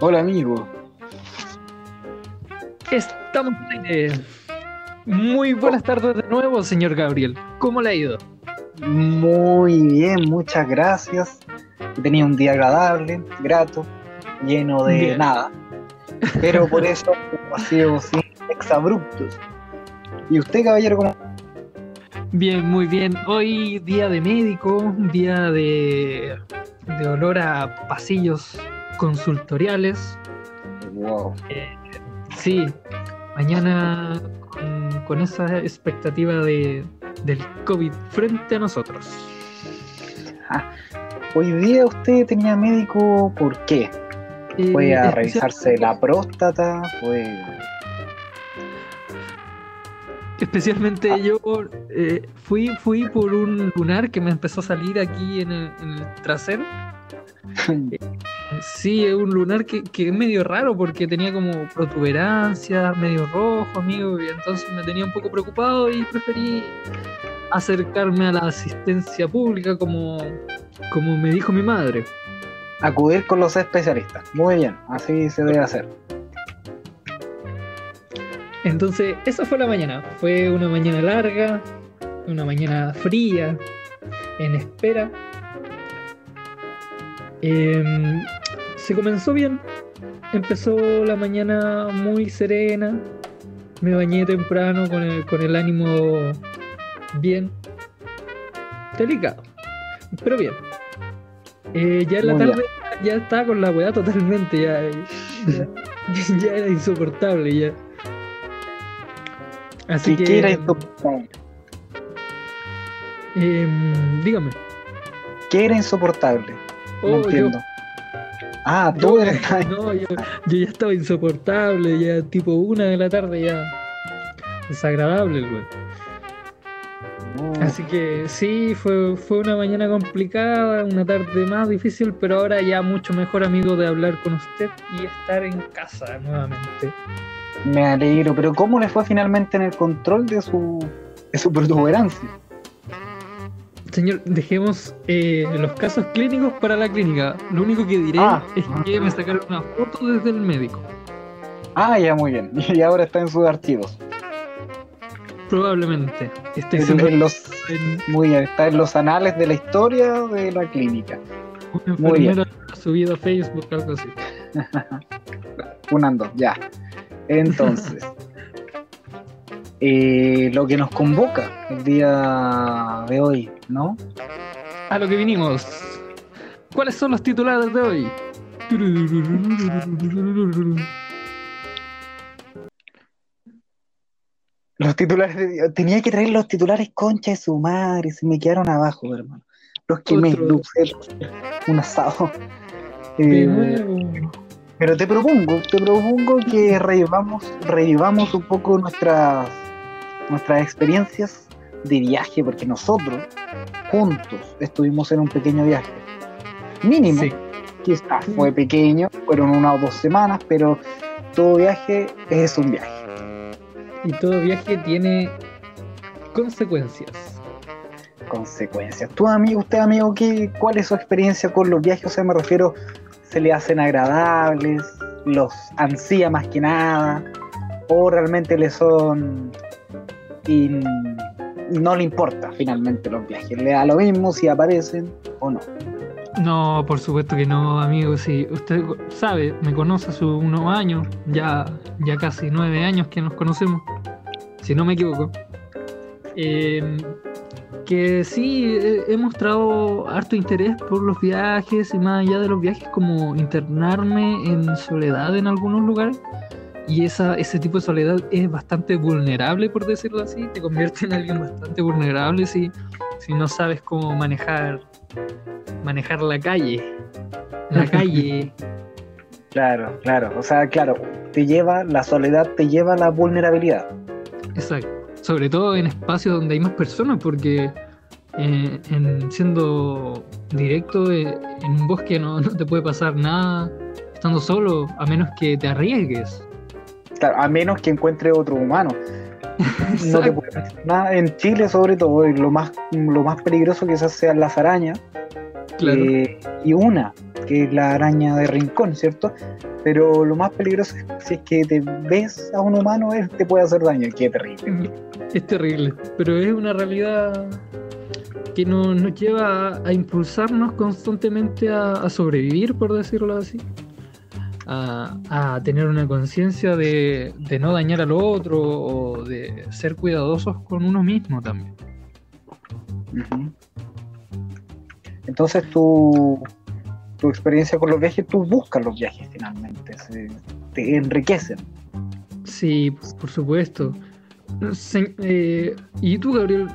Hola amigo. Estamos eh, Muy buenas tardes de nuevo, señor Gabriel. ¿Cómo le ha ido? Muy bien, muchas gracias. He tenido un día agradable, grato, lleno de Bien. nada. Pero por eso sido sin exabruptos. ¿Y usted, caballero, cómo? Bien, muy bien. Hoy día de médico, día de, de olor a pasillos consultoriales. Wow. Sí, mañana con, con esa expectativa de, del COVID frente a nosotros. Hoy día usted tenía médico, ¿por qué? Eh, ¿Fue a especial- revisarse la próstata? ¿Fue Especialmente yo eh, fui, fui por un lunar que me empezó a salir aquí en el, en el trasero. Sí, es un lunar que, que es medio raro porque tenía como protuberancias, medio rojo, amigo, y entonces me tenía un poco preocupado y preferí acercarme a la asistencia pública como, como me dijo mi madre. Acudir con los especialistas? Muy bien, así se debe hacer. Entonces, esa fue la mañana. Fue una mañana larga, una mañana fría, en espera. Em, se comenzó bien. Empezó la mañana muy serena. Me bañé temprano con el, con el ánimo bien. Delicado, pero bien. Eh, ya en la tarde ya estaba con la weá totalmente. Ya, ya, ya era insoportable. Ya. Así ¿Y que. era insoportable? em, dígame. ¿Qué era insoportable? No Oh, yo- entiendo. Ah, tú eres... no, yo, yo ya estaba insoportable, ya tipo una de la tarde, ya. Desagradable, el güey. Así que sí, fue, fue una mañana complicada, una tarde más difícil, pero ahora ya mucho mejor amigo de hablar con usted y estar en casa nuevamente. Me alegro, pero ¿cómo le fue finalmente en el control de su, de su protuberancia? Señor, dejemos eh, los casos clínicos para la clínica. Lo único que diré Ah. es que me sacaron una foto desde el médico. Ah, ya, muy bien. Y ahora está en sus archivos. Probablemente. Esté En- los, en muy bien, está en los anales de la historia de la clínica. una Muy bien. subido a Facebook, algo así. Unando, ya. Entonces, eh, lo que nos convoca el día de hoy, ¿no? A lo que vinimos. ¿Cuáles son los titulares de hoy? Los titulares de- tenía que traer los titulares concha de su madre, se me quedaron abajo, hermano. Los lo usé, un asado. Eh, pero te propongo, te propongo que revivamos, revivamos un poco nuestras, nuestras experiencias de viaje, porque nosotros juntos estuvimos en un pequeño viaje. Mínimo, Sí. quizás fue pequeño, fueron una o dos semanas, pero todo viaje es un viaje. Y todo viaje tiene consecuencias. consecuencias. ¿Tú, amigo, usted, amigo, qué, cuál es su experiencia con los viajes? O sea, me refiero, ¿se le hacen agradables? ¿Los ansía más que nada? ¿O realmente le son... y no le importa finalmente los viajes? ¿Le da lo mismo si aparecen o no? No, por supuesto que no, amigo. Si usted sabe, me conoce hace unos años, ya, ya casi nueve años que nos conocemos, si no me equivoco. Eh, que sí, he mostrado harto interés por los viajes y más allá de los viajes, como internarme en soledad en algunos lugares. Y esa, ese tipo de soledad es bastante vulnerable, por decirlo así. Te convierte en alguien bastante vulnerable si, si no sabes cómo manejar manejar la calle. La calle. Claro, claro. O sea, claro, te lleva, la soledad te lleva a la vulnerabilidad. Exacto. Sobre todo en espacios donde hay más personas, porque eh, en, siendo directo eh, en un bosque no, no te puede pasar nada estando solo, a menos que te arriesgues. Claro, a menos que encuentre otro humano. No te puede hacer nada. En Chile, sobre todo, lo más, lo más peligroso quizás sean las arañas. Claro. eh, y una, que es la araña de rincón, ¿cierto? Pero lo más peligroso es si es que te ves a un humano, él te puede hacer daño. Qué terrible. Es terrible, pero es una realidad que no- nos lleva a, a impulsarnos constantemente a, a sobrevivir, por decirlo así. A, a tener una conciencia de, de no dañar al otro o de ser cuidadosos con uno mismo también. Entonces tu, tu experiencia con los viajes, tú buscas los viajes finalmente, se- te enriquecen. Sí, por supuesto. Se- eh, y tú, Gabriel,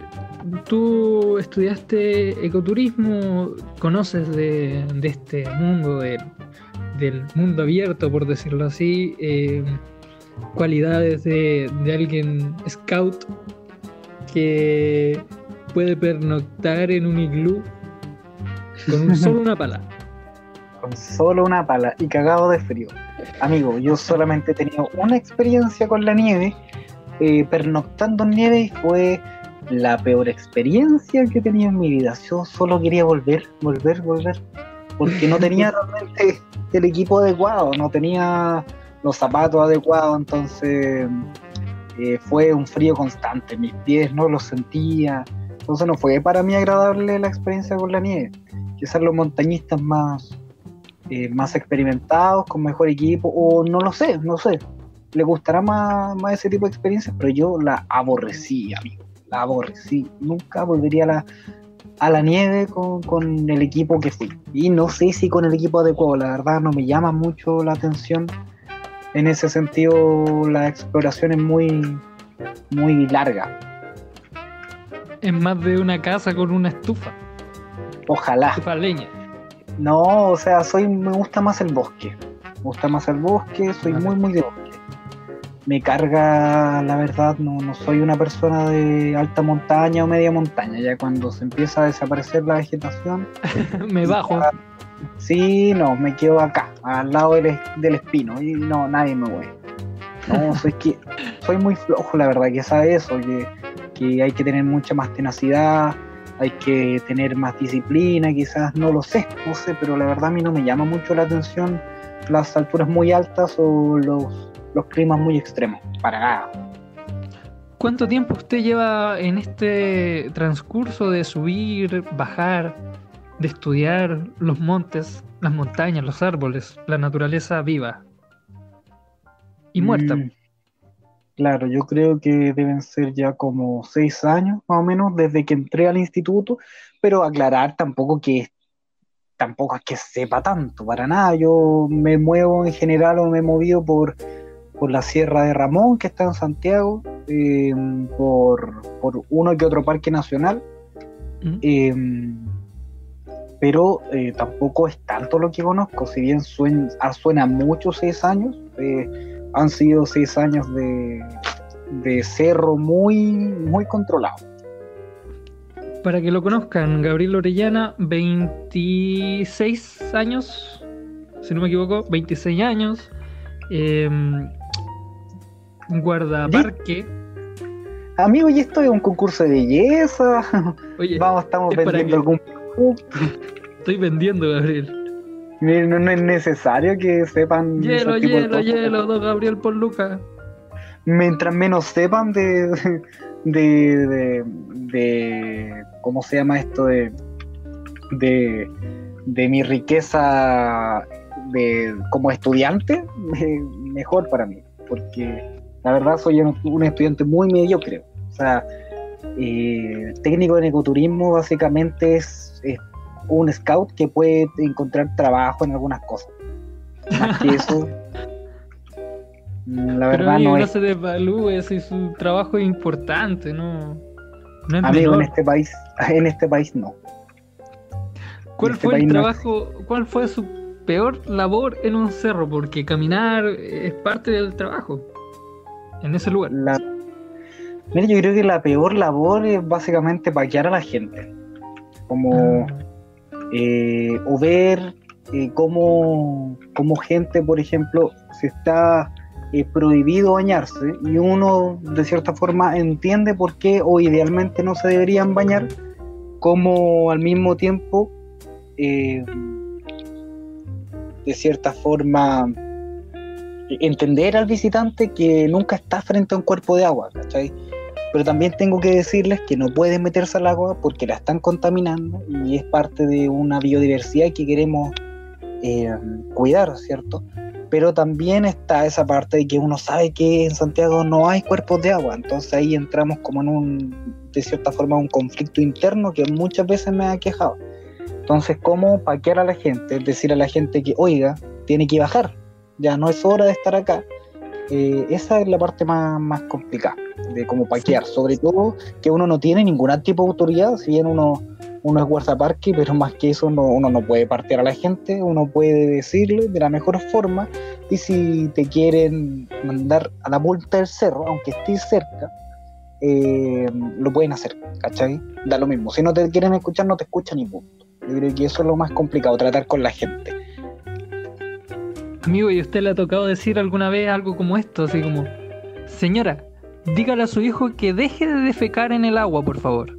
tú estudiaste ecoturismo, conoces de, de este mundo, de- del mundo abierto, por decirlo así, eh, cualidades de, de alguien scout que puede pernoctar en un iglú con un- solo una pala. con solo una pala y cagado de frío. Amigo, yo solamente he tenido una experiencia con la nieve, eh, pernoctando en nieve y fue la peor experiencia que he tenido en mi vida. Yo solo quería volver, volver, volver, porque no tenía realmente el equipo adecuado, no tenía los zapatos adecuados, entonces eh, fue un frío constante, mis pies no los sentía, entonces no fue para mí agradable la experiencia con la nieve. Quizás los montañistas más eh, más experimentados, con mejor equipo, o no lo sé, no sé. Le gustará más, más ese tipo de experiencias, pero yo la aborrecí, amigo. La aborrecí. Nunca volvería a la, a la nieve con, con el equipo que fui. Y no sé si con el equipo adecuado, la verdad no me llama mucho la atención. En ese sentido, la exploración es muy, muy larga. Es más de una casa con una estufa, Ojalá. estufa leña. No, o sea, soy, me gusta más el bosque. Me gusta más el bosque, soy Vale. muy, muy de bosque. Me carga, la verdad, no, no soy una persona de alta montaña o media montaña. Ya cuando se empieza a desaparecer la vegetación, Me bajo. sí, no, me quedo acá, al lado del, es- del espino, y no, nadie me mueve. No, soy que soy muy flojo, la verdad, que sabe eso, que, que hay que tener mucha más tenacidad, hay que tener más disciplina, quizás, no lo sé, no sé, pero la verdad a mí no me llama mucho la atención las alturas muy altas o los, los climas muy extremos, para nada. ¿Cuánto tiempo usted lleva en este transcurso de subir, bajar, de estudiar los montes, las montañas, los árboles, la naturaleza viva y muerta? Mm, Claro, yo creo que deben ser ya como seis años más o menos desde que entré al instituto, pero aclarar tampoco que tampoco es que sepa tanto, para nada. Yo me muevo en general o me he movido por, por la Sierra de Ramón, que está en Santiago, eh, por, por uno que otro parque nacional, ¿Mm? eh, pero eh, tampoco es tanto lo que conozco, si bien suen- ah, suena mucho seis años, han sido seis años de, de cerro muy, muy controlado. Para que lo conozcan, Gabriel Orellana, 26 años, si no me equivoco, 26 años, em, guardaparque. Amigo, ¿y esto es un concurso de belleza? Oye, Vamos, estamos es vendiendo algún producto. estoy vendiendo, Gabriel. No, no es necesario que sepan. Hielo, hielo, hielo, don Gabriel por Luca. mientras menos sepan de, de, de, de- ¿cómo se llama esto? De, de, de mi riqueza de, como estudiante, me- mejor para mí, porque la verdad soy un, un estudiante muy mediocre. O sea, eh, técnico en ecoturismo básicamente es, es un scout que puede encontrar trabajo en algunas cosas. Más que eso, la verdad no no es se devalúe si su trabajo es importante, no, no es Amigo, en este país, en este país no. ¿Cuál este fue el país no trabajo, cuál fue su peor labor en un cerro? Porque caminar es parte del trabajo en ese lugar. La... Mira, yo creo que la peor labor es básicamente paquear a la gente. Como Ah, eh, o ver eh, cómo, cómo gente, por ejemplo, se está eh, prohibido bañarse y uno de cierta forma entiende por qué o idealmente no se deberían bañar, como al mismo tiempo de cierta forma entender al visitante que nunca está frente a un cuerpo de agua, ¿cachai? Pero también tengo que decirles que no pueden meterse al agua porque la están contaminando y es parte de una biodiversidad que queremos eh, cuidar, ¿cierto? Pero también está esa parte de que uno sabe que en Santiago no hay cuerpos de agua, entonces ahí entramos como en un, de cierta forma, un conflicto interno que muchas veces me ha quejado. Entonces, ¿cómo paquear a la gente? Es decir, a la gente que, oiga, tiene que bajar, ya no es hora de estar acá. Eh, esa es la parte más, más complicada de cómo paquear, sobre todo que uno no tiene ningún tipo de autoridad, si bien uno, uno es guardaparque, pero más que eso no, uno no puede partir a la gente, uno puede decirle de la mejor forma y si te quieren mandar a la vuelta del cerro, aunque estés cerca, eh, lo pueden hacer, ¿cachai? Da lo mismo, si no te quieren escuchar, no te escuchan ni punto. Yo creo que eso es lo más complicado, tratar con la gente. Amigo, ¿y usted le ha tocado decir alguna vez algo como esto? Así como, señora, dígale a su hijo que deje de defecar en el agua, por favor.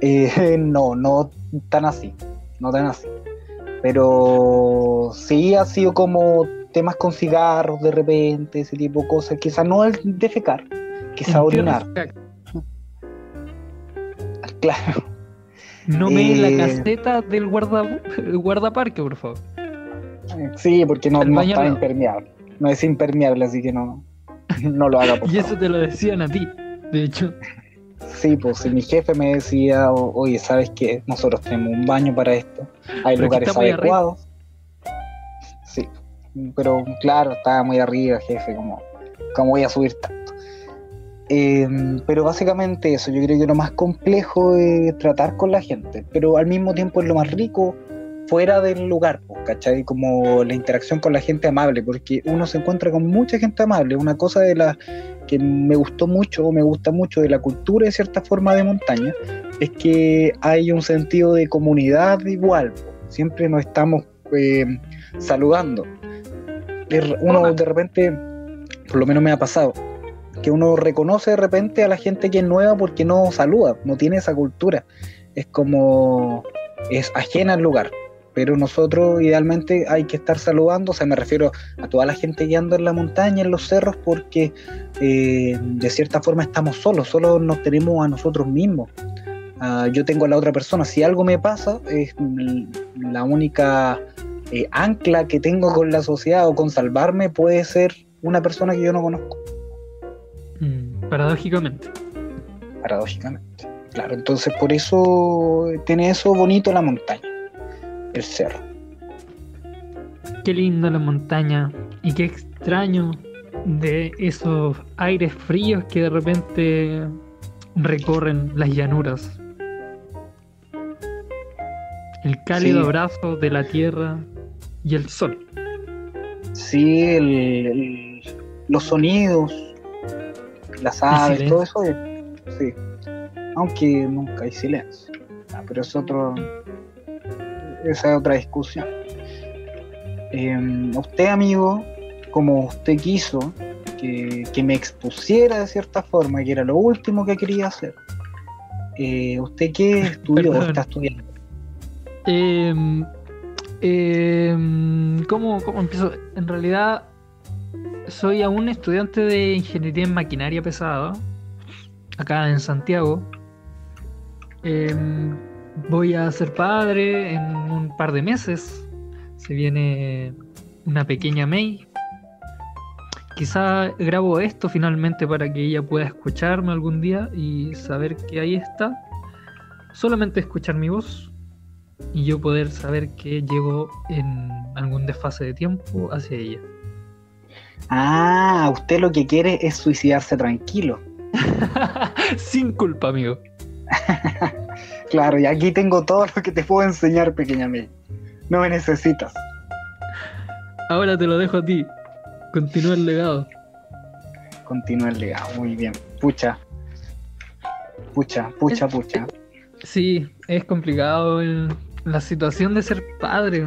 Eh, no, no tan así, no tan así. Pero sí ha sido como temas con cigarros de repente, ese tipo de cosas. Quizá no el defecar, quizá orinar. Claro. No me la Eh, caseta del guarda, el guardaparque, por favor. Sí, porque no, no está impermeable. No es impermeable, así que no, no lo haga. Por Y favor. eso te lo decían a ti, de hecho. Sí, pues si mi jefe me decía, "O- oye, ¿sabes qué? Nosotros tenemos un baño para esto. Hay Pero lugares está muy arriba". adecuados. Sí, pero claro, estaba muy arriba, jefe, como, ¿cómo voy a subir tanto? Eh, pero básicamente eso, yo creo que lo más complejo es tratar con la gente, pero al mismo tiempo es lo más rico fuera del lugar, ¿cachai? Como la interacción con la gente amable, porque uno se encuentra con mucha gente amable. Una cosa de la que me gustó mucho, o me gusta mucho de la cultura de cierta forma de montaña, es que hay un sentido de comunidad igual. Siempre nos estamos eh, saludando. Uno de repente, por lo menos me ha pasado, que uno reconoce de repente a la gente que es nueva porque no saluda, no tiene esa cultura. Es como, es ajena al lugar. Pero nosotros idealmente hay que estar saludando, o sea, me refiero a toda la gente que anda en la montaña, en los cerros, porque eh, de cierta forma estamos solos, solo nos tenemos a nosotros mismos. Ah, yo tengo a la otra persona, si algo me pasa, es la única eh, ancla que tengo con la sociedad o con salvarme puede ser una persona que yo no conozco, Mm, paradójicamente. paradójicamente. Claro, entonces por eso tiene eso bonito la montaña, el cerro. Qué linda la montaña y qué extraño de esos aires fríos que de repente recorren las llanuras. El cálido Sí. abrazo de la tierra y el sol. Sí, el- el- los sonidos, las aves, todo eso, sí. Aunque nunca hay silencio. Ah, pero es otro. Esa es otra discusión. Eh, usted, amigo, como usted quiso que, que me expusiera de cierta forma, que era lo último que quería hacer, eh, ¿usted qué estudió o está estudiando? Em, em, ¿cómo, ¿Cómo empiezo? En realidad, soy aún estudiante de ingeniería en maquinaria pesada, acá en Santiago. Em, voy a ser padre en un par de meses. Se viene una pequeña May. Quizá grabo esto finalmente para que ella pueda escucharme algún día y saber que ahí está. Solamente escuchar mi voz y yo poder saber que llego en algún desfase de tiempo hacia ella. Ah, usted lo que quiere es suicidarse tranquilo. Sin culpa, amigo. Claro, y aquí tengo todo lo que te puedo enseñar, pequeña May. No me necesitas. Ahora te lo dejo a ti. Continúa el legado. Continúa el legado, muy bien. Pucha. Pucha, pucha, pucha. Sí, es complicado el- la situación de ser padre.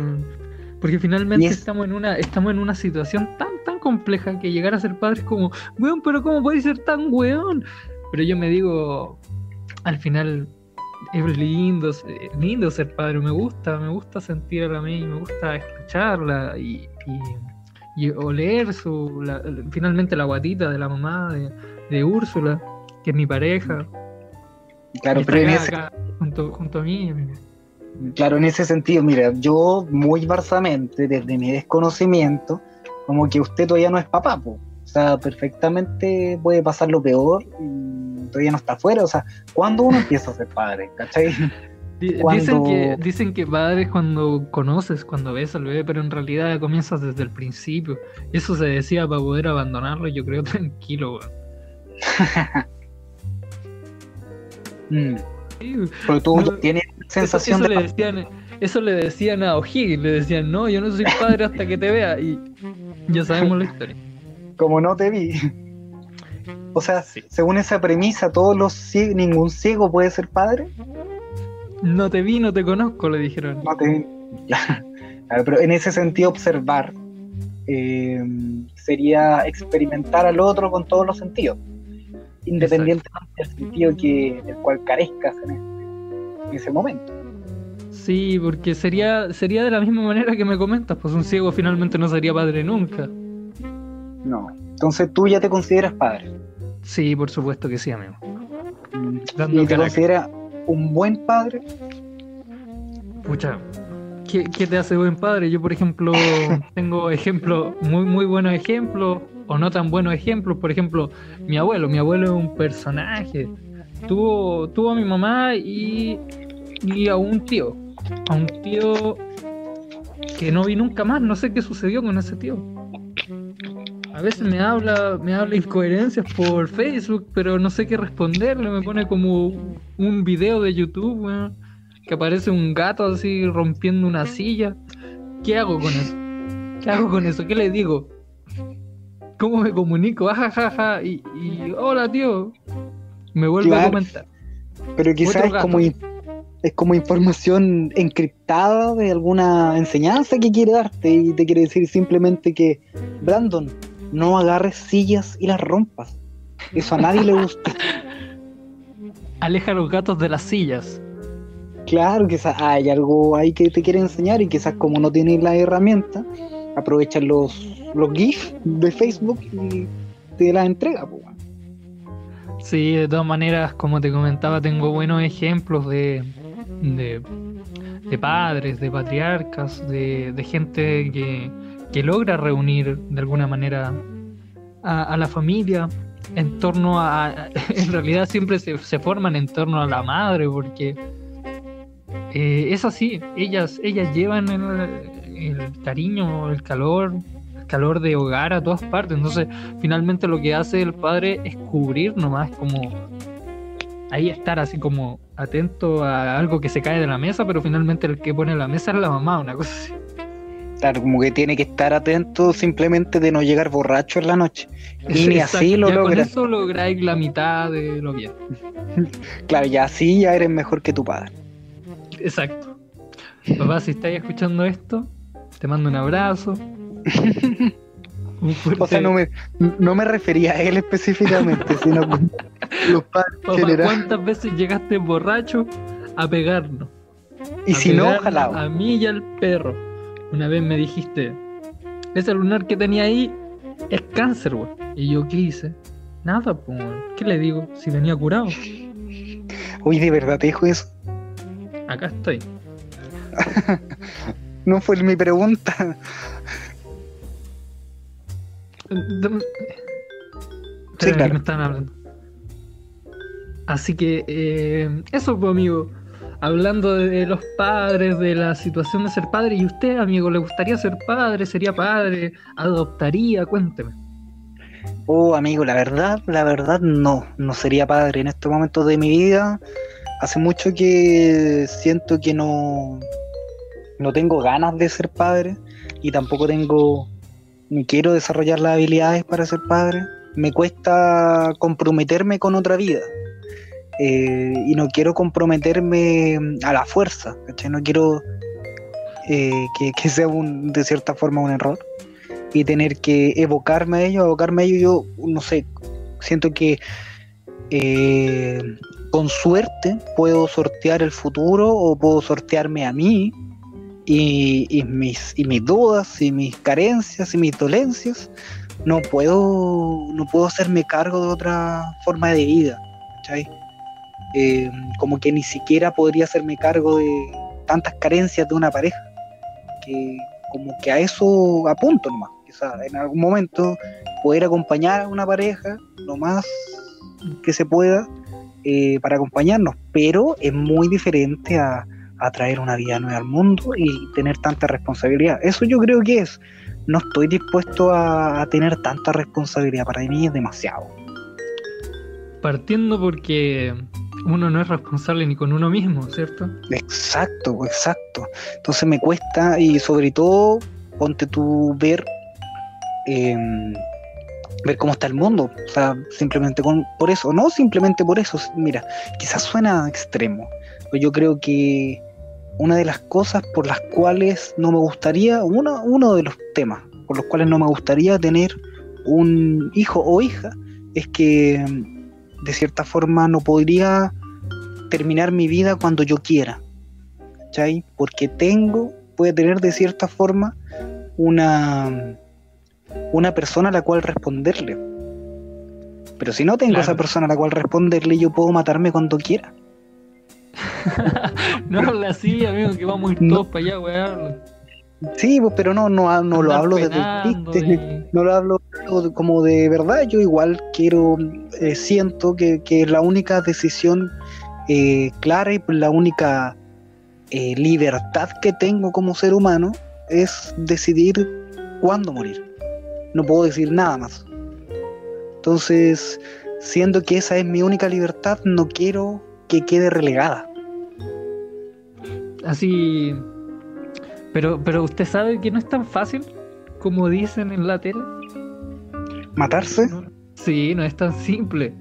Porque finalmente es- estamos en una estamos en una situación tan tan compleja que llegar a ser padre es como, weón, pero ¿cómo puede ser tan weón? Pero yo me digo, al final es lindo, es lindo ser padre, me gusta, me gusta sentir a la mí, me gusta escucharla y, y, y oler su, la- finalmente la guatita de la mamá de, de Úrsula, que es mi pareja. Claro, pero en ese, junto, junto a mí. claro, en ese sentido, mira, yo muy barsamente, desde mi desconocimiento, como que usted todavía no es papá, po. o sea, perfectamente puede pasar lo peor y todavía no está afuera, o sea, ¿cuándo uno empieza a ser padre? ¿Cachai? Cuando- Dicen que dicen que padre es cuando conoces, cuando ves al bebé, pero en realidad comienzas desde el principio. Eso se decía para poder abandonarlo, yo creo tranquilo. Mm. Pero tú No, tienes Eso, sensación eso de le decían, eso le decían a O'Higgins, le decían, no, yo no soy padre hasta que te vea. Y ya sabemos la historia. como no te vi. O sea, Sí. según esa premisa, todos los cie- ningún ciego puede ser padre. No te vi, no te conozco, le dijeron. No te vi. Claro, pero en ese sentido, observar eh, sería experimentar al otro con todos los sentidos, independientemente del sentido que, del cual carezcas en, este- en ese momento. Sí, porque sería, sería de la misma manera que me comentas, pues un ciego finalmente no sería padre nunca. No. Entonces tú ya te consideras padre. Sí, por supuesto que sí, amigo. Mm, Dando ¿Y te carácter. consideras un buen padre? Pucha, ¿qué, qué te hace buen padre? Yo, por ejemplo, tengo ejemplos, muy, muy buenos ejemplos, o no tan buenos ejemplos. Por ejemplo, mi abuelo. Mi abuelo es un personaje. Tuvo, tuvo a mi mamá y, y a un tío. A un tío que no vi nunca más. No sé qué sucedió con ese tío. A veces me habla, me habla incoherencias por Facebook, pero no sé qué responderle. Me pone como un video de YouTube, weón que aparece un gato así rompiendo una silla. ¿Qué hago con eso? ¿Qué hago con eso? ¿Qué le digo? ¿Cómo me comunico? Ajajaja. Y, y hola, tío. Me vuelve a comentar. Pero quizás es como, es como información encriptada de alguna enseñanza que quiere darte y te quiere decir simplemente que, Brandon, no agarres sillas y las rompas. Eso a nadie le gusta. Aleja a los gatos de las sillas. Claro, quizás hay algo ahí que te quiere enseñar y quizás como no tienes la herramienta, aprovechan los, los GIFs de Facebook y te las entrega. weón. Sí, de todas maneras, como te comentaba, tengo buenos ejemplos de, de, de padres, de patriarcas, de, de gente que, que logra reunir de alguna manera a, la familia en torno a... En realidad siempre se, se forman en torno a la madre, porque eh, es así, ellas, ellas llevan el, el cariño, el calor, el calor de hogar a todas partes, entonces finalmente lo que hace el padre es cubrir nomás, como ahí estar así como atento a algo que se cae de la mesa, pero finalmente el que pone la mesa es la mamá, una cosa así. Como que tiene que estar atento simplemente de no llegar borracho en la noche. Y ni Exacto, así lo ya Con logras. eso lográis la mitad de lo bien. Claro, ya así ya eres mejor que tu padre. Exacto. Papá, si estáis escuchando esto, te mando un abrazo. Fuerte- O sea, no me, no me refería a él específicamente, sino a los padres Papá, general. ¿cuántas veces llegaste borracho a pegarnos? Y A si no, jalado. A mí y al perro. Una vez me dijiste, ese lunar que tenía ahí es cáncer, güey. Y yo, ¿qué hice? Nada, pues, weón. ¿qué le digo? Si venía curado. Uy, de verdad te dijo eso. Acá estoy. No fue mi pregunta. Sí, claro. que me están hablando. Así que eh, eso, pues, amigo. Hablando de los padres, de la situación de ser padre. ¿Y usted, amigo, le gustaría ser padre? ¿Sería padre? ¿Adoptaría? Cuénteme. Oh, amigo, la verdad, la verdad, no. No sería padre en estos momentos de mi vida. Hace mucho que siento que no, no tengo ganas de ser padre y tampoco tengo ni quiero desarrollar las habilidades para ser padre. Me cuesta comprometerme con otra vida. Eh, y no quiero comprometerme a la fuerza. No quiero eh, que, sea un, de cierta forma un error. y tener que evocarme a ellos, evocarme a ellos, yo no sé, siento que eh, con suerte puedo sortear el futuro o puedo sortearme a mí y, mis, y mis dudas y mis carencias y mis dolencias. No puedo, no puedo hacerme cargo de otra forma de vida. Eh, como que ni siquiera podría hacerme cargo de tantas carencias de una pareja. Que como que a eso apunto nomás. Quizá en algún momento poder acompañar a una pareja lo más que se pueda eh, para acompañarnos, pero es muy diferente a, traer una vida nueva al mundo y tener tanta responsabilidad. Eso yo creo que es. No estoy dispuesto a, tener tanta responsabilidad. Para mí es demasiado. Partiendo porque uno no es responsable ni con uno mismo, ¿cierto? Exacto, exacto. Entonces me cuesta y sobre todo ponte tú ver em, ver cómo está el mundo. O sea, simplemente con, por eso, no simplemente por eso. Mira, quizás suena extremo, pero yo creo que una de las cosas por las cuales no me gustaría, uno, uno de los temas por los cuales no me gustaría tener un hijo o hija, es que de cierta forma no podría terminar mi vida cuando yo quiera. ¿Cachai? Porque tengo, puede tener de cierta forma una una persona a la cual responderle. Pero si no tengo esa persona a la cual responderle, yo puedo matarme cuando quiera. no habla así, amigo, que vamos todos para allá, weón. Sí, pues, pero no, no, no lo hablo de chiste, no lo hablo como de verdad. Yo igual quiero, eh, siento que, que, la única decisión eh, clara y la única eh, libertad que tengo como ser humano es decidir cuándo morir no puedo decir nada más. Entonces, siendo que esa es mi única libertad, no quiero que quede relegada. Así, pero, pero usted sabe que no es tan fácil como dicen en la tele. ¿Matarse? Sí, no es tan simple.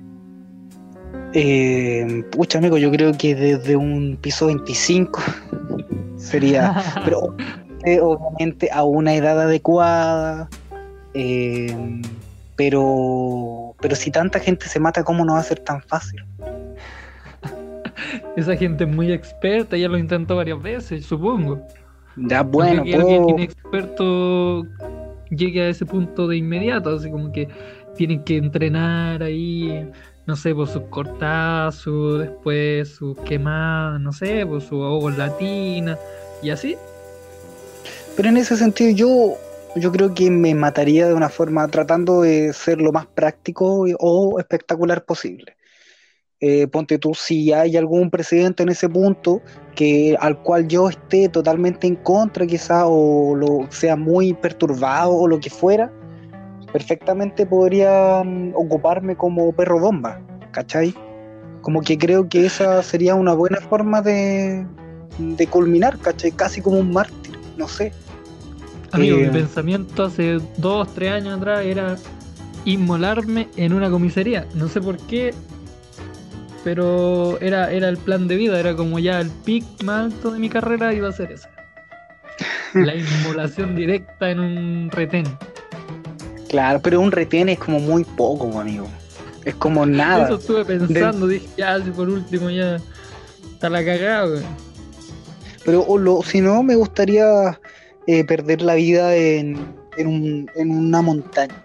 Eh, pucha, amigo, yo creo que desde un piso 25 sería, pero obviamente a una edad adecuada, eh, pero, pero si tanta gente se mata, ¿cómo no va a ser tan fácil? Esa gente es muy experta, ya lo intentó varias veces, supongo. Ya, bueno, que alguien experto llegue a ese punto de inmediato, así como que tienen que entrenar ahí, no sé, por sus cortazos, después sus quemadas, no sé, por sus ojos latinas y así. Pero en ese sentido yo yo creo que me mataría de una forma tratando de ser lo más práctico o espectacular posible. Eh, ponte tú, si hay algún presidente en ese punto que al cual yo esté totalmente en contra quizá o lo sea muy perturbado o lo que fuera, perfectamente podría mm, ocuparme como perro bomba, ¿cachai? Como que creo que esa sería una buena forma de, de culminar, ¿cachai? Casi como un mártir, no sé. Amigo, mi pensamiento hace dos, tres años atrás era inmolarme en una comisaría. No sé por qué, pero era, era el plan de vida, era como ya el pic más alto de mi carrera iba a ser eso. La inmolación directa en un retén. Claro, pero un retén es como muy poco, amigo. Es como nada. Eso estuve pensando, dije, ya, si por último ya está la cagada, Pero lo, si no, me gustaría eh, perder la vida en, en, una montaña.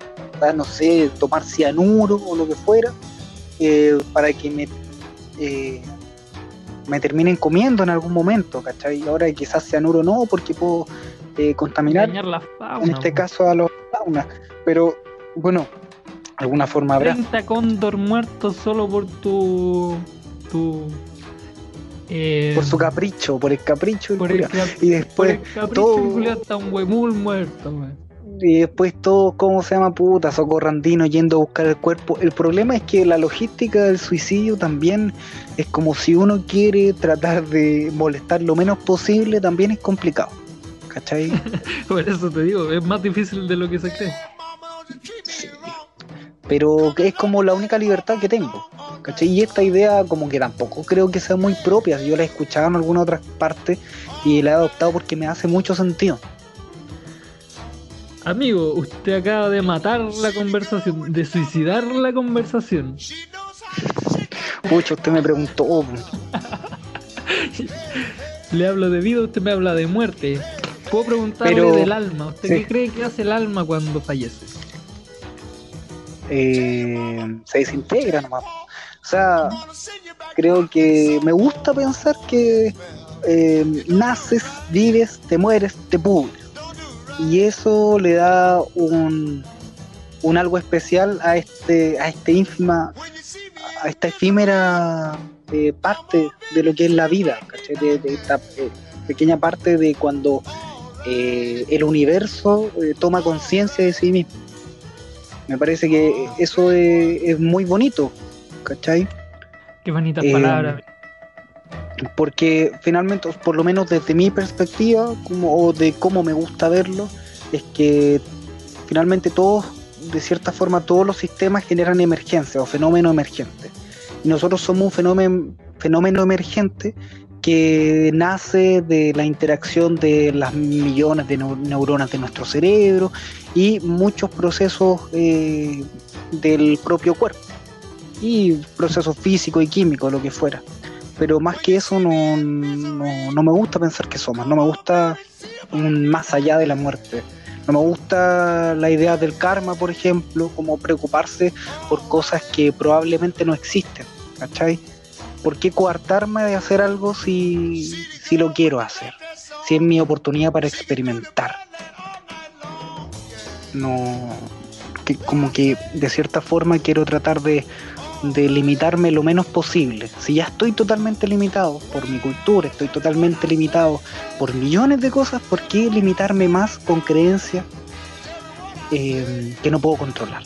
No sé, tomar cianuro o lo que fuera, eh, para que me, eh, me terminen comiendo en algún momento, ¿cachai? Ahora quizás cianuro no, porque puedo contaminar, en este caso a los faunas. Pero bueno, alguna forma habrá. 30 cóndor muertos solo por tu, tu eh, por su capricho, por el capricho. Por el y después todo. está un huemul muerto, Y después todo, ¿cómo se llama? Puta, socorrandino yendo a buscar el cuerpo. El problema es que la logística del suicidio también es como si uno quiere tratar de molestar lo menos posible, también es complicado. ¿Cachai? por eso te digo, es más difícil de lo que se cree. Pero es como la única libertad que tengo. Y esta idea como que tampoco creo que sea muy propia. Yo la he escuchado en alguna otra parte y la he adoptado porque me hace mucho sentido. Amigo, usted acaba de matar la conversación, de suicidar la conversación. Pucha, usted me preguntó. Le hablo de vida, usted me habla de muerte. Puedo preguntarle Pero- del alma. ¿Usted sí. qué cree que hace el alma cuando fallece? eh, se desintegra nomás. O sea, creo que me gusta pensar que eh, naces, vives, te mueres, te pudres. Y eso le da un, un algo especial a este, a este ínfima, a esta efímera eh, parte de lo que es la vida. De, de esta eh, pequeña parte de cuando eh, el universo toma conciencia de sí mismo. Me parece que eso es, es muy bonito, ¿cachai? Qué bonitas palabras. Porque finalmente, por lo menos desde mi perspectiva, como, o de cómo me gusta verlo, es que finalmente todos, de cierta forma, todos los sistemas generan emergencia o fenómeno emergente. Y nosotros somos un fenómeno, emergente que nace de la interacción de las millones de neu- neuronas de nuestro cerebro y muchos procesos eh, del propio cuerpo y procesos físicos y químicos, lo que fuera. Pero más que eso no, no, me gusta pensar que somos, no me gusta un más allá de la muerte. No me gusta la idea del karma, por ejemplo, como preocuparse por cosas que probablemente no existen, ¿cachai? ¿Por qué coartarme de hacer algo si, si lo quiero hacer? Si es mi oportunidad para experimentar. No, como que de cierta forma quiero tratar de, de limitarme lo menos posible. Si ya estoy totalmente limitado por mi cultura, estoy totalmente limitado por millones de cosas, ¿por qué limitarme más con creencias eh, que no puedo controlar?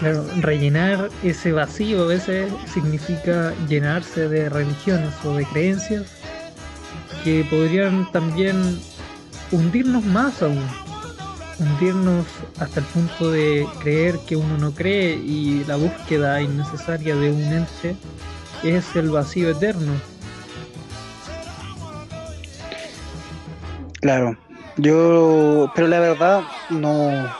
Claro, rellenar ese vacío a veces significa llenarse de religiones o de creencias que podrían también hundirnos más aún. Hundirnos hasta el punto de creer que uno no cree y la búsqueda innecesaria de un ente es el vacío eterno. Claro, yo, pero la verdad no,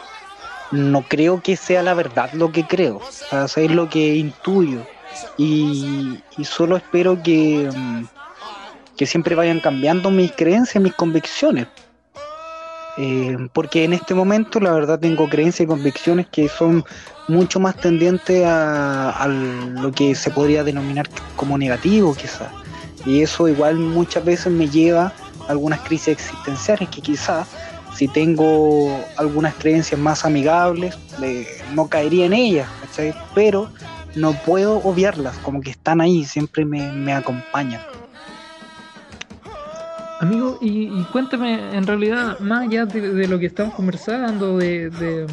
no creo que sea la verdad lo que creo, es lo que intuyo y, y solo espero que, mm, que siempre vayan cambiando mis creencias, mis convicciones. Eh, porque en este momento la verdad tengo creencias y convicciones que son mucho más tendientes a, lo que se podría denominar como negativo quizás. Y eso igual muchas veces me lleva a algunas crisis existenciales que quizás si tengo algunas creencias más amigables eh, no caería en ellas. Pero no puedo obviarlas, como que están ahí, siempre me acompañan. Amigo, y, y cuéntame, en realidad, más allá de, de lo que estamos conversando, de, de,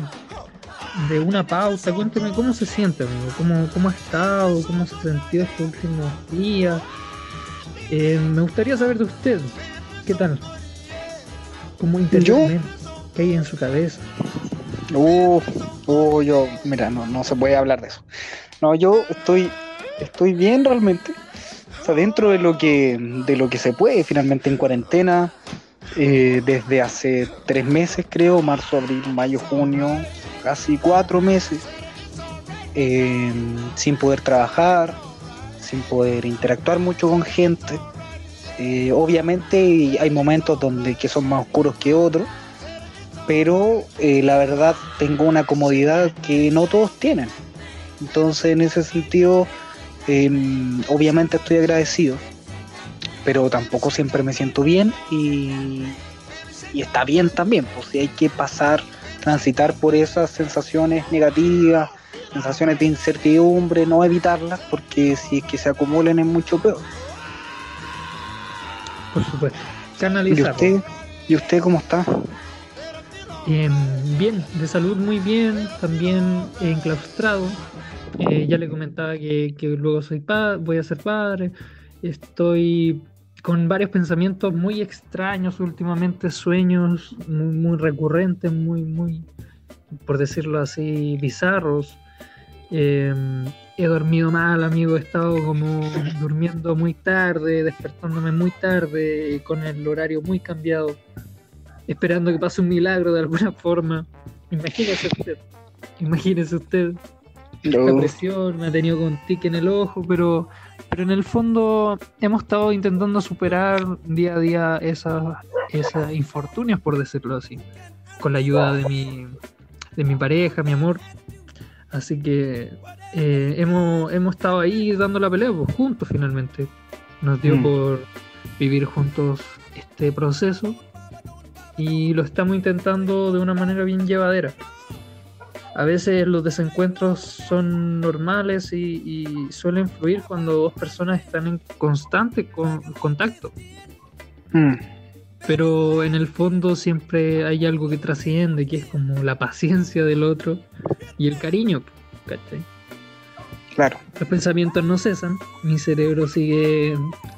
de una pausa, cuéntame cómo se siente, amigo, cómo, cómo ha estado, cómo se ha sentido estos últimos días. Eh, me gustaría saber de usted, ¿qué tal? ¿Cómo interiormente? ¿Qué hay en su cabeza? Uh, uh, yo, mira, no, no se puede hablar de eso. No, yo estoy, estoy bien realmente. O dentro de lo que, de lo que se puede, finalmente en cuarentena, eh, desde hace tres meses creo, marzo, abril, mayo, junio, casi cuatro meses, eh, sin poder trabajar, sin poder interactuar mucho con gente. Eh, obviamente hay momentos donde que son más oscuros que otros, pero la verdad tengo una comodidad que no todos tienen. Entonces en ese sentido, eh, obviamente estoy agradecido, pero tampoco siempre me siento bien y, y está bien también, pues si hay que pasar, transitar por esas sensaciones negativas, sensaciones de incertidumbre, no evitarlas, porque si es que se acumulan es mucho peor. Por supuesto. ¿Y usted? ¿Y usted cómo está? Em, bien, de salud muy bien, también enclaustrado. Eh, ya le comentaba que, luego soy voy a ser padre. Estoy con varios pensamientos muy extraños últimamente, sueños muy, muy recurrentes, muy, muy, por decirlo así, bizarros. Em, he dormido mal, amigo, he estado como durmiendo muy tarde, despertándome muy tarde, con el horario muy cambiado. esperando que pase un milagro de alguna forma. Imagínese usted, imagínese usted. La presión me ha tenido con tic en el ojo, pero, pero en el fondo hemos estado intentando superar día a día esas, esas infortunios, por decirlo así, con la ayuda de mi, de mi pareja, mi amor. Así que eh, hemos, hemos estado ahí dando la pelea pues, juntos finalmente. Nos dio Mm. por vivir juntos este proceso y lo estamos intentando de una manera bien llevadera. A veces los desencuentros son normales y, y suelen fluir cuando dos personas están en constante con- contacto. Mm, Pero en el fondo siempre hay algo que trasciende, que es como la paciencia del otro y el cariño. ¿cachai? Los pensamientos no cesan, mi cerebro sigue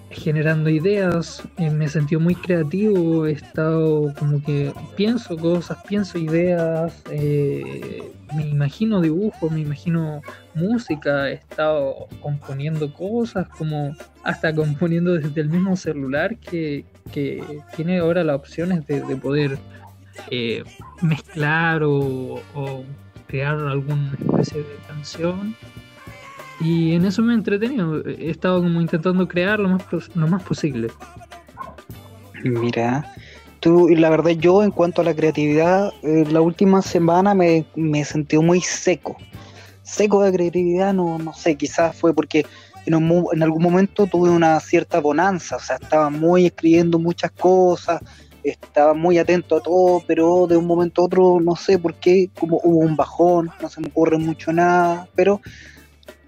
generando ideas, eh, me he sentido muy creativo, he estado como que pienso cosas, pienso ideas, eh, me imagino dibujos, me imagino música, he estado componiendo cosas, como hasta componiendo desde el mismo celular que, que tiene ahora las opciones de, de poder eh, mezclar o, o crear alguna especie de canción. Y en eso me he entretenido. He estado como intentando crear lo más, lo más posible. Mira, tú, la verdad yo en cuanto a la creatividad, eh, la última semana me, me sentido muy seco. Seco de creatividad, no, no sé, quizás fue porque en, un en algún momento tuve una cierta bonanza, o sea, estaba muy escribiendo muchas cosas, estaba muy atento a todo, pero de un momento a otro, no sé por qué, como hubo un bajón, no se me ocurre mucho nada, pero,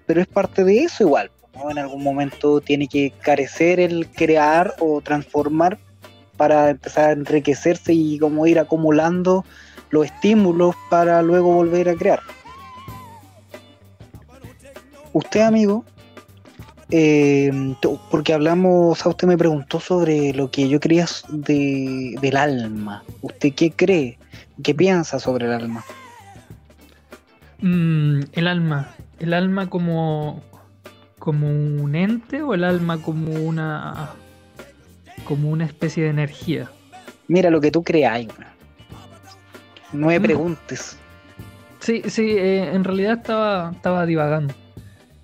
pero es parte de eso igual. ¿no? En algún momento tiene que carecer el crear o transformar para empezar a enriquecerse y como ir acumulando los estímulos para luego volver a crear. Usted, amigo, tú- porque hablamos, sea, usted me preguntó sobre lo que yo creía de, del alma. ¿Usted qué cree? ¿Qué piensa sobre el alma? Mm, el alma. ¿El alma como, como un ente o el alma como una como una especie de energía? Mira lo que tú creas. No me Mm. preguntes. Sí, sí, eh, en realidad estaba, estaba divagando.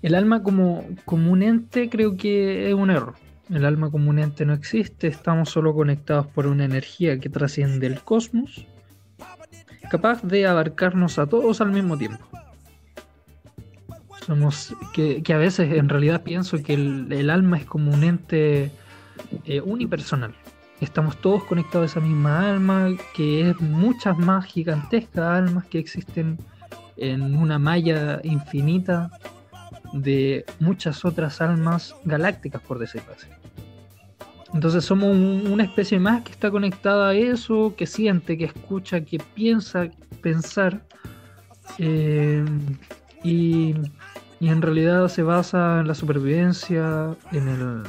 El alma como, como un ente creo que es un error. El alma como un ente no existe, estamos solo conectados por una energía que trasciende el cosmos, capaz de abarcarnos a todos al mismo tiempo. Somos que, a veces en realidad pienso que el, alma es como un ente eh, unipersonal. Estamos todos conectados a esa misma alma, que es muchas más gigantescas almas que existen en una malla infinita de muchas otras almas galácticas, por decirlo así. Entonces somos un- una especie más que está conectada a eso, que siente, que escucha, que piensa, pensar. eh, y, y en realidad se basa en la supervivencia, en el...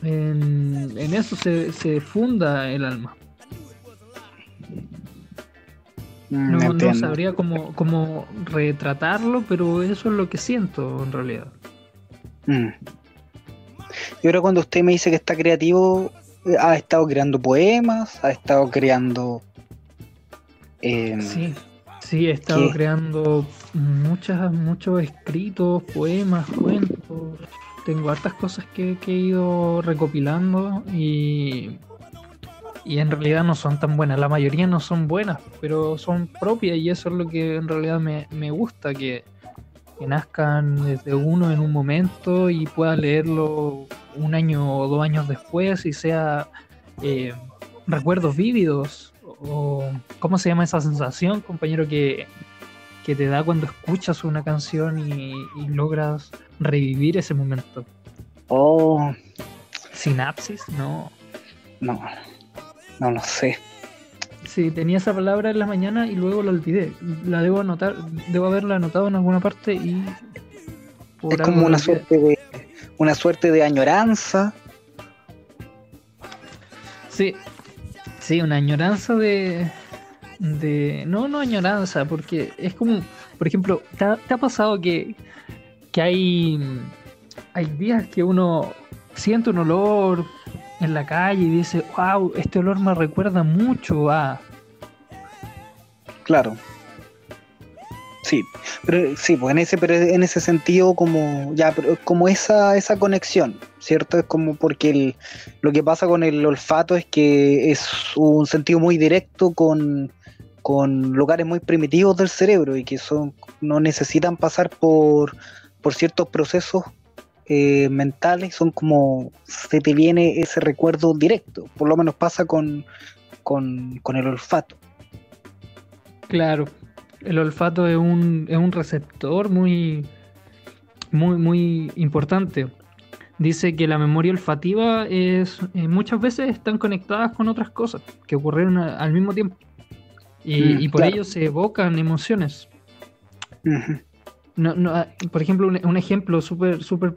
En, en eso se, se funda el alma. Mm, No, sabría cómo, cómo retratarlo, pero eso es lo que siento en realidad. Mm. Y ahora cuando usted me dice que está creativo, eh, ha estado creando poemas, ha estado creando... eh, Sí, sí, he estado ¿Qué? creando muchas, muchos escritos, poemas, cuentos. Tengo hartas cosas que, que he ido recopilando y, y en realidad no son tan buenas. La mayoría no son buenas, pero son propias y eso es lo que en realidad me, me gusta, que, que nazcan desde uno en un momento y pueda leerlo un año o dos años después y sea eh, recuerdos vívidos o cómo se llama esa sensación, compañero, que, que te da cuando escuchas una canción y, y logras revivir ese momento. Oh, Sinapsis, no. no, no lo sé. Sí, tenía esa palabra en la mañana y luego la olvidé. La debo anotar, debo haberla anotado en alguna parte y por Es como una suerte de una suerte de añoranza. Sí, sí, una añoranza de, de... No, no añoranza, porque es como, por ejemplo, ¿te ha, pasado que, que hay, hay días que uno siente un olor en la calle y dice, wow, este olor me recuerda mucho a... Claro. Sí, pero sí, pues en ese, pero en ese sentido como ya, como esa, esa conexión, ¿cierto? Es como porque el, lo que pasa con el olfato es que es un sentido muy directo con, con lugares muy primitivos del cerebro y que son no necesitan pasar por, por ciertos procesos eh, mentales, son como se te viene ese recuerdo directo, por lo menos pasa con, con, con el olfato. Claro, el olfato es un, es un receptor muy, muy, muy importante. Dice que la memoria olfativa es eh, muchas veces están conectadas con otras cosas que ocurrieron a- al mismo tiempo. Y, Mm, y por claro. ello se evocan emociones. No, no, ah, por ejemplo, un, un ejemplo súper, súper.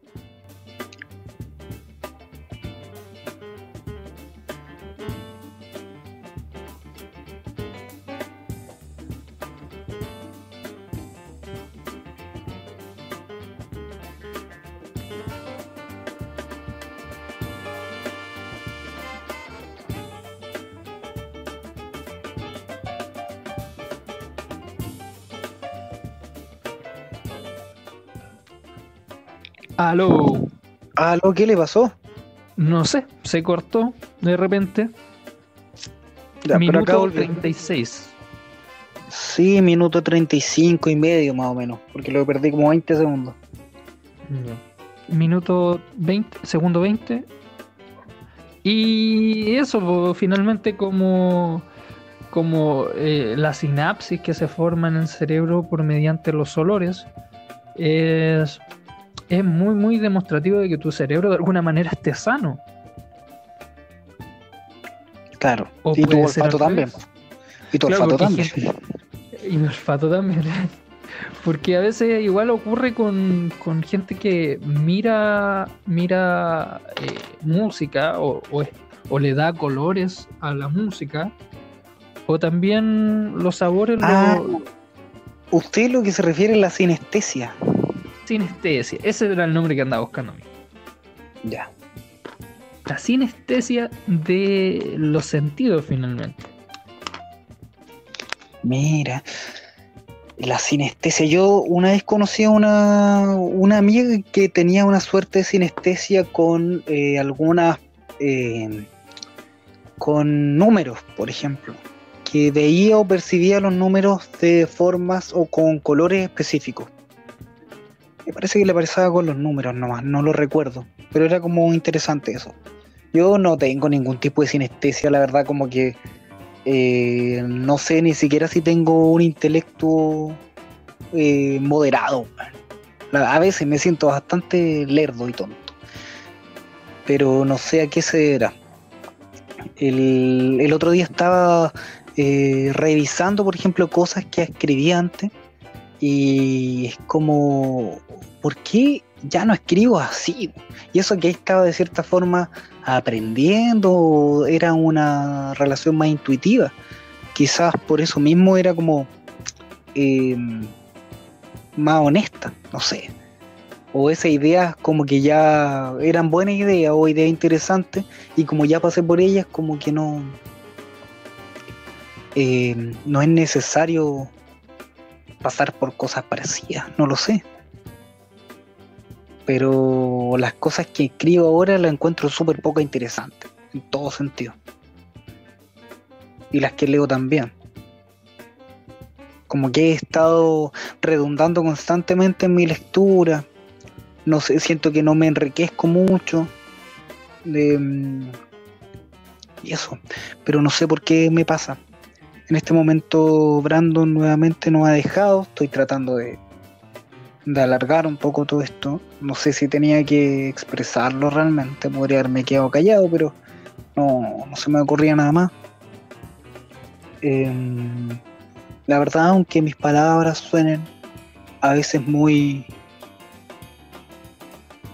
Aló. ¿lo qué le pasó? No sé, se cortó de repente. Ya, pero acá Minuto volvió. 36. Sí, minuto 35 y medio más o menos, porque lo perdí como 20 segundos. Minuto 20, segundo 20. Y eso, finalmente como, como eh, la sinapsis que se forma en el cerebro por mediante los olores es, es muy, muy demostrativo de que tu cerebro de alguna manera esté sano. Claro. O y tu olfato también. Y tu Claro, olfato también. Y mi olfato también. Porque a veces igual ocurre con, con gente que mira, mira eh, música o, o le da colores a la música. O también los sabores, lo- Ah. Usted lo que se refiere es la sinestesia. Sinestesia. Ese era el nombre que andaba buscando. a mí. Ya. La sinestesia de los sentidos finalmente. Mira. La sinestesia. Yo una vez conocí a una, una amiga que tenía una suerte de sinestesia con eh, algunas. eh, con números, por ejemplo. Que veía o percibía los números de formas o con colores específicos. Me parece que le parecía con los números nomás, no lo recuerdo. Pero era como interesante eso. Yo no tengo ningún tipo de sinestesia, la verdad, como que eh, no sé ni siquiera si tengo un intelecto eh, moderado. A veces me siento bastante lerdo y tonto. Pero no sé a qué se deberá. El, el otro día estaba eh, revisando, por ejemplo, cosas que escribí antes. Y es como, ¿por qué ya no escribo así? Y eso que estaba de cierta forma aprendiendo, era una relación más intuitiva. Quizás por eso mismo era como eh, más honesta, no sé. O esas ideas como que ya eran buenas ideas o ideas interesantes y como ya pasé por ellas como que no eh, no es necesario pasar por cosas parecidas, no lo sé. Pero las cosas que escribo ahora las encuentro súper poco interesantes, en todo sentido. Y las que leo también. Como que he estado redundando constantemente en mi lectura. No sé, siento que no me enriquezco mucho. de, mm, y eso. Pero no sé por qué me pasa. En este momento Brandon nuevamente nos ha dejado. Estoy tratando de, alargar un poco todo esto. No sé si tenía que expresarlo realmente. Podría haberme quedado callado, pero no, no se me ocurría nada más. Em, la verdad, aunque mis palabras suenen a veces muy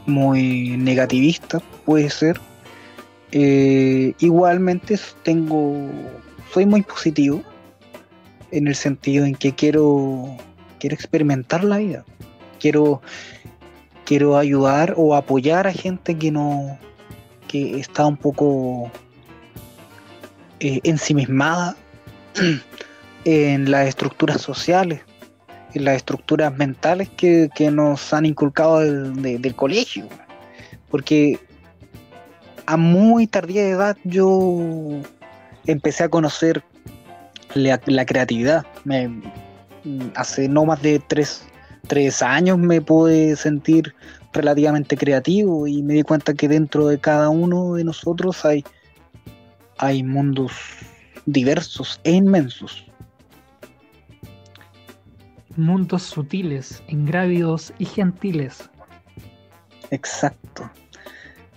muy negativistas, puede ser. eh, igualmente tengo soy muy positivo en el sentido en que quiero quiero experimentar la vida quiero quiero ayudar o apoyar a gente que no que está un poco eh, ensimismada en las estructuras sociales, en las estructuras mentales que, nos han inculcado del, colegio. Porque a muy tardía edad yo empecé a conocer la, creatividad. hace no más de tres, tres años me pude sentir relativamente creativo y me di cuenta que dentro de cada uno de nosotros hay, hay mundos diversos e inmensos. Mundos sutiles, ingrávidos y gentiles. Exacto.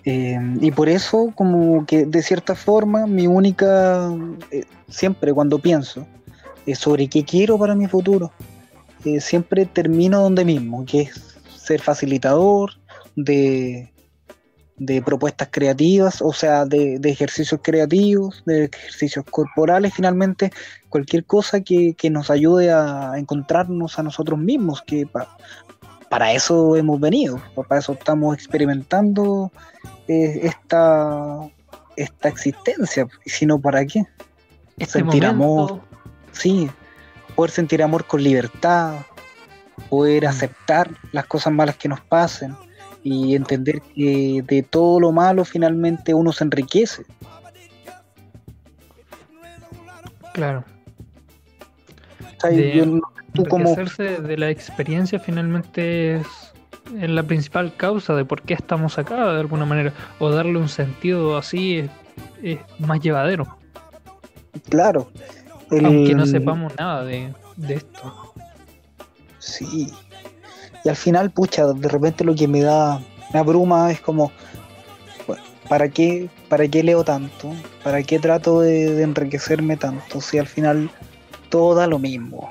Eh, y por eso, como que de cierta forma, mi única, eh, siempre cuando pienso eh, sobre qué quiero para mi futuro, siempre termino donde mismo, que es ser facilitador de, de propuestas creativas, o sea, de, ejercicios creativos, de ejercicios corporales, finalmente, cualquier cosa que, nos ayude a encontrarnos a nosotros mismos, que para eso hemos venido, para eso estamos experimentando eh, esta, esta existencia, y si no, ¿para qué? Este sentir amor, sí, poder sentir amor con libertad, poder mm. aceptar las cosas malas que nos pasen, y entender que de todo lo malo finalmente uno se enriquece. Claro. de, enriquecerse de la experiencia finalmente es, la principal causa de por qué estamos acá de alguna manera o darle un sentido así es, más llevadero. Claro. Aunque no sepamos nada de, de esto. Sí, y al final, pucha, de repente lo que me da, me abruma es como, ¿para qué, para qué leo tanto? ¿Para qué trato de, enriquecerme tanto? Si al final todo da lo mismo.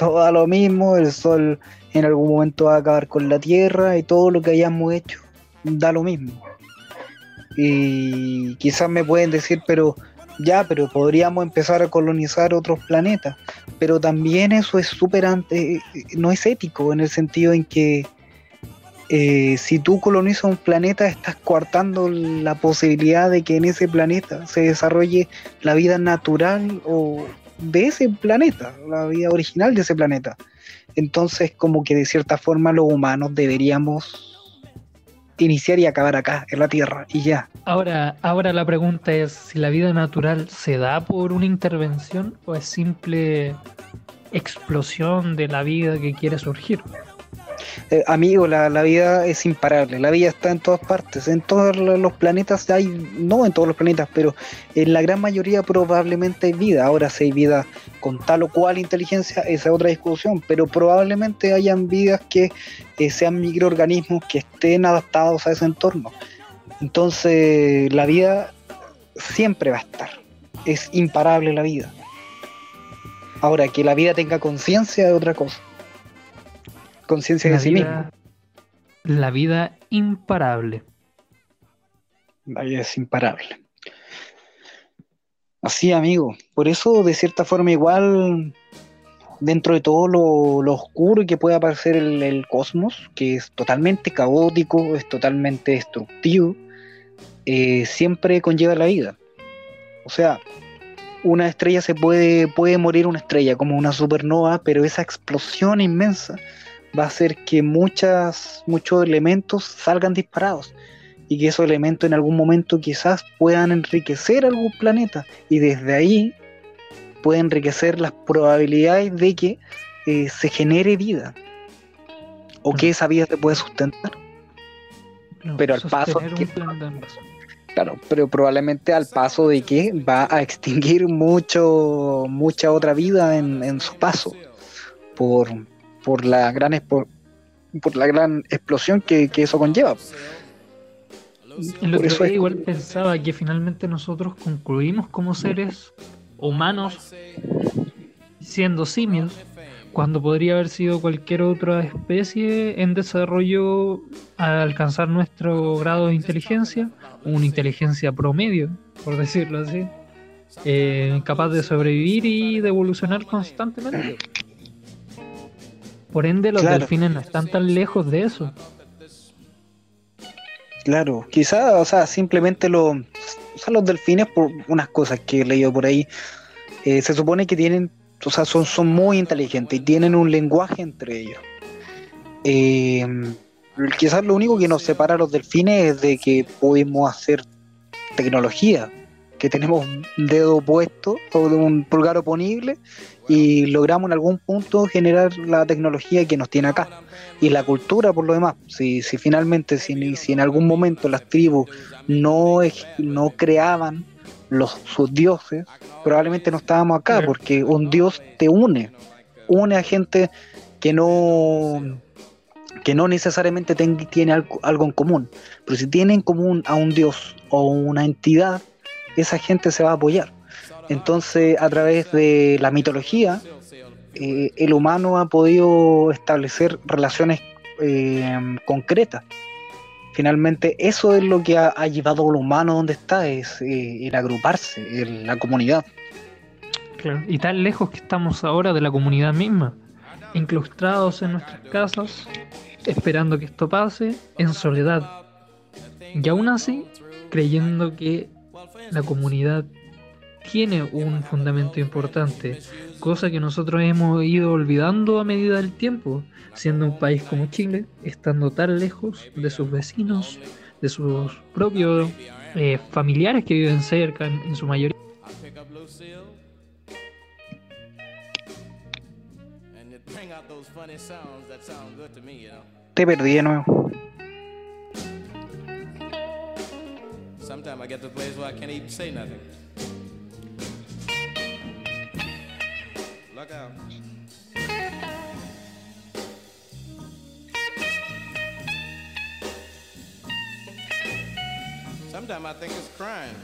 Todo da lo mismo, el sol en algún momento va a acabar con la tierra y todo lo que hayamos hecho da lo mismo. Y quizás me pueden decir, pero ya, pero podríamos empezar a colonizar otros planetas. Pero también eso es súper, no es ético en el sentido en que eh, si tú colonizas un planeta estás coartando la posibilidad de que en ese planeta se desarrolle la vida natural o de ese planeta, la vida original de ese planeta. Entonces como que de cierta forma los humanos deberíamos iniciar y acabar acá, en la Tierra, y ya. Ahora, ahora la pregunta es si la vida natural se da por una intervención o es simple explosión de la vida que quiere surgir. Eh, amigo, la, vida es imparable, la vida está en todas partes, en todos los planetas hay, no en todos los planetas, pero en la gran mayoría probablemente hay vida. Ahora si hay vida con tal o cual inteligencia, esa es otra discusión, pero probablemente hayan vidas que eh, sean microorganismos que estén adaptados a ese entorno. Entonces la vida siempre va a estar, es imparable la vida. Ahora, que la vida tenga conciencia es otra cosa conciencia de sí mismo. La vida imparable. La vida es imparable. Así, amigo. Por eso, de cierta forma, igual, dentro de todo lo, oscuro que puede aparecer el, el, cosmos, que es totalmente caótico, es totalmente destructivo, eh, siempre conlleva la vida. O sea, una estrella se puede, puede morir una estrella como una supernova, pero esa explosión inmensa va a hacer que muchas, muchos elementos salgan disparados y que esos elementos en algún momento quizás puedan enriquecer algún planeta. Y desde ahí puede enriquecer las probabilidades de que eh, se genere vida o que esa vida se pueda sustentar. pero al paso claro, pero probablemente al paso de que va a extinguir mucho mucha otra vida en, en su paso por, por la gran por la gran explosión que, eso conlleva. En lo que igual pensaba que finalmente nosotros concluimos como seres humanos siendo simios cuando podría haber sido cualquier otra especie en desarrollo al alcanzar nuestro grado de inteligencia, una inteligencia promedio, por decirlo así, eh, capaz de sobrevivir y de evolucionar constantemente. Por ende, los delfines no están tan lejos de eso. Claro, quizás, o sea, simplemente los, o sea, los delfines, por unas cosas que he leído por ahí, eh, se supone que tienen, o sea, son, son muy inteligentes y tienen un lenguaje entre ellos. Eh, quizás lo único que nos separa a los delfines es de que pudimos hacer tecnología, que tenemos un dedo puesto o un pulgar oponible y logramos en algún punto generar la tecnología que nos tiene acá y la cultura por lo demás. Si, si finalmente, si, si en algún momento las tribus no, no creaban los, sus dioses, probablemente no estábamos acá porque un dios te une, une a gente que no que no necesariamente ten- tiene algo, algo en común, pero si tiene en común a un dios o una entidad, esa gente se va a apoyar. Entonces, a través de la mitología, eh, el humano ha podido establecer relaciones eh, concretas. Finalmente, eso es lo que ha, llevado al humano donde está, es eh, el agruparse, el- la comunidad. Y tan lejos que estamos ahora de la comunidad misma, incrustados en nuestras casas, esperando que esto pase, en soledad. Y aún así, creyendo que la comunidad tiene un fundamento importante, cosa que nosotros hemos ido olvidando a medida del tiempo, siendo un país como Chile, estando tan lejos de sus vecinos, de sus propios eh, familiares que viven cerca en- en su mayoría. pick up Lucille. And it bring out those funny sounds that sound good to me, you know. Te perdí de nuevo. Sometimes I get to a place where I can't even say nothing. Look out. Sometimes I think it's crime.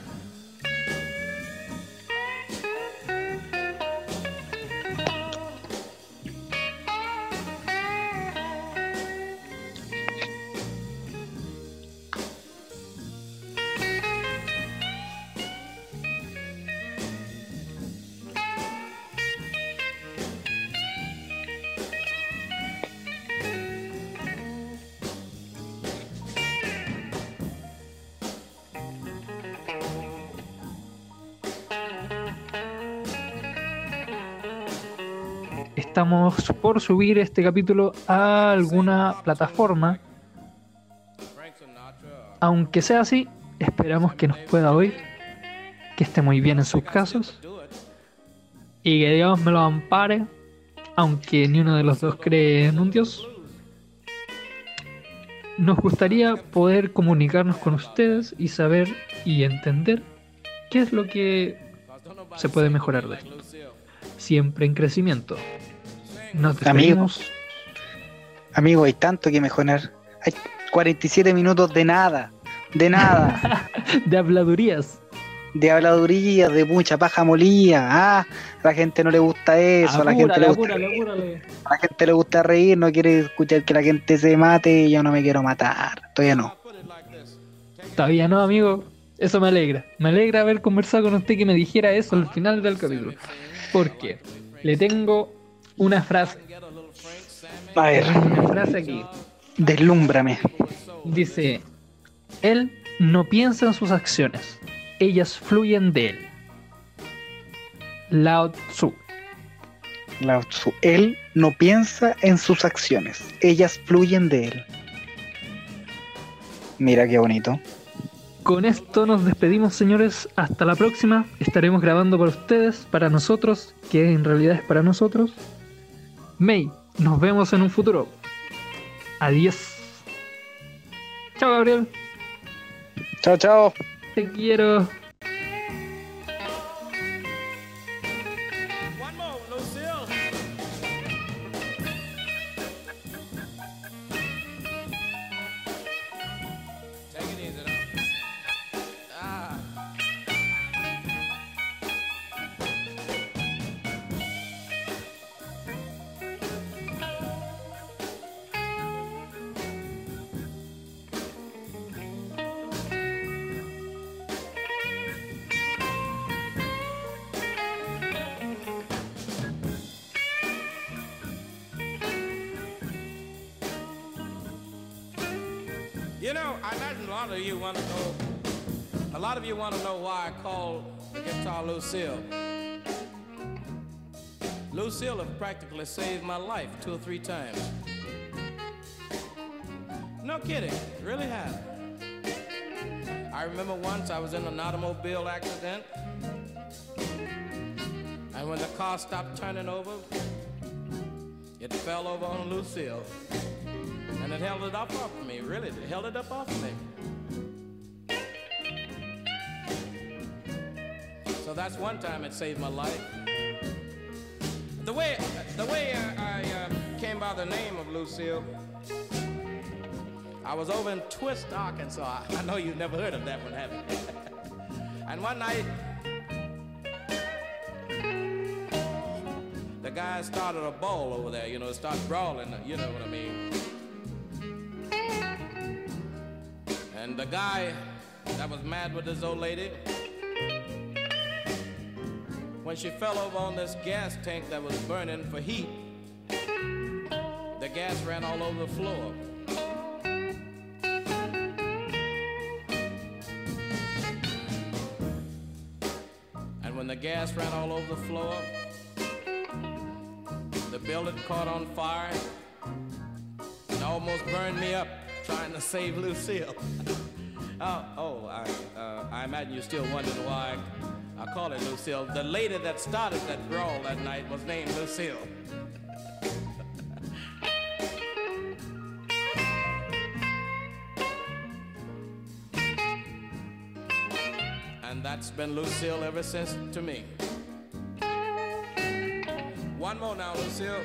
Estamos por subir este capítulo a alguna plataforma. Aunque sea así, esperamos que nos pueda oír, que esté muy bien en sus casos y que Dios me lo ampare, aunque ni uno de los dos cree en un Dios. Nos gustaría poder comunicarnos con ustedes y saber y entender qué es lo que se puede mejorar de esto. Siempre en crecimiento. Nos Amigo. despedimos. Amigo, hay tanto que mejorar. Hay 47 minutos de nada, de nada. de habladurías. de habladuría, de mucha paja molía. Ah, a la gente no le gusta eso, a la gente le gusta, apúrale, apúrale. a la gente le gusta reír, no quiere escuchar que la gente se mate y yo no me quiero matar. Todavía no. Todavía no, amigo. Eso me alegra. Me alegra haber conversado con usted que me dijera eso al final del capítulo. Porque le tengo una frase. A ver, Una frase aquí. deslúmbrame. Dice, él no piensa en sus acciones. Ellas fluyen de él. Lao Tzu. Lao Tzu. Él no piensa en sus acciones, ellas fluyen de él. Mira qué bonito. Con esto nos despedimos, señores. Hasta la próxima. Estaremos grabando para ustedes, para nosotros, que en realidad es para nosotros. May, nos vemos en un futuro. Adiós. Chao, Gabriel. Chao, chao. Te quiero. Practically saved my life two or three times. No kidding, really have. I remember once I was in an automobile accident, and when the car stopped turning over, it fell over on Lucille. And it held it up off of me, really, it held it up off of me. So that's one time it saved my life. The name of Lucille, I was over in Twist, Arkansas. I, know you've never heard of that one, have you? and one night, the guy started a ball over there, you know, it started brawling, you know what I mean. And the guy that was mad with this old lady, when she fell over on this gas tank that was burning for heat, gas ran all over the floor. And when the gas ran all over the floor, the building caught on fire and almost burned me up trying to save Lucille. oh, oh I, uh, I imagine you're still wondering why I call it Lucille. The lady that started that brawl that night was named Lucille. Been Lucille ever since to me. One more now, Lucille.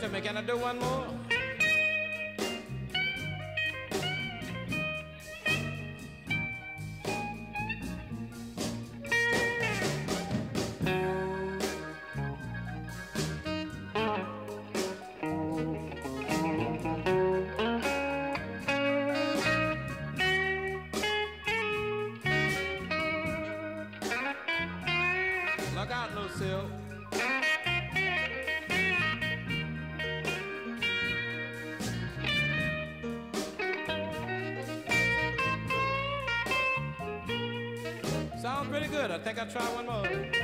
To me. Can I do one more? Good. I think I'll try one more.